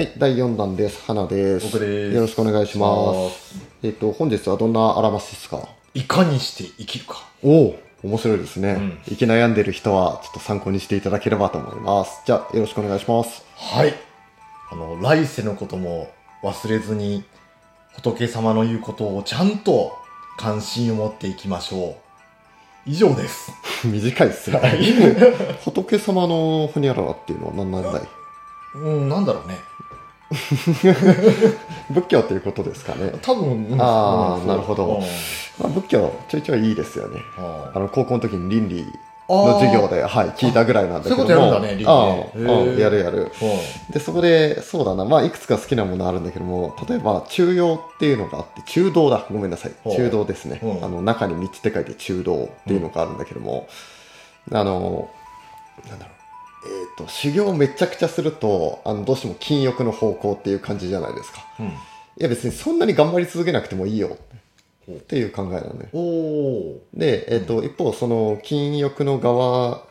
はい、第4弾です。花です。僕ですよろしくお願いします。えっ、と、本日はどんなあらましですか？いかにして生きるか。おお面白いですね、うん生き悩んでる人は、ちょっと参考にしていただければと思います。じゃあ、よろしくお願いします。はい。あの、来世のことも忘れずに、仏様の言うことをちゃんと関心を持っていきましょう。以上です。短いっすね。はい。仏様のほにゃららっていうのは何なんだい？うん、なんだろうね。仏教ということですかね。多分、うんあーうんなるほどうんまあ、仏教、ちょいちょいいいですよね。ああの、高校の時に倫理の授業で、はい、聞いたぐらいなんだけども。そういうことやるんだね倫理やるやる。ーで、そこで、そうだな、まあ、いくつか好きなものあるんだけども、例えば、中庸っていうのがあって、中道だ。ごめんなさい。中道ですね。うんあの、中に道って書いて中道っていうのがあるんだけども、あの、と、修行めちゃくちゃすると、あの、どうしても禁欲の方向っていう感じじゃないですか。うん。いや、別にそんなに頑張り続けなくてもいいよ。っていう考えなんだよ。おー。で、えっ、と、一方、その、禁欲の側、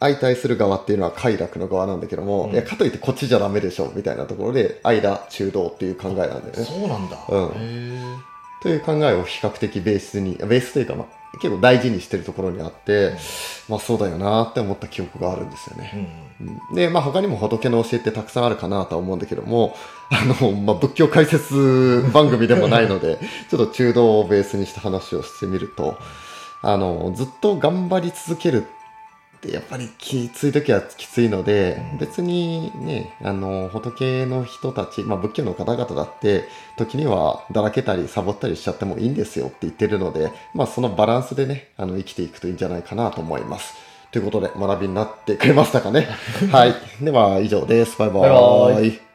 相対する側っていうのは快楽の側なんだけども、うんいや、かといってこっちじゃダメでしょ、みたいなところで、間、中道っていう考えなんだよね。そうなんだ。うんという考えを比較的ベースに、ベースというか、まあ、結構大事にしてるところにあって、まあそうだよなって思った記憶があるんですよね。うん。うんで、まあ他にも仏の教えってたくさんあるかなとは思うんだけども、あの、まあ仏教解説番組でもないので、ちょっと中道をベースにした話をしてみると、あの、ずっと頑張り続けるってやっぱりきつい時はきついので、別にね、あの、仏の人たち、まあ仏教の方々だって、時にはだらけたりサボったりしちゃってもいいんですよって言ってるので、まあそのバランスでね、あの、生きていくといいんじゃないかなと思います。ということで学びになってくれましたかね。はい。では以上です。バイババイバーイ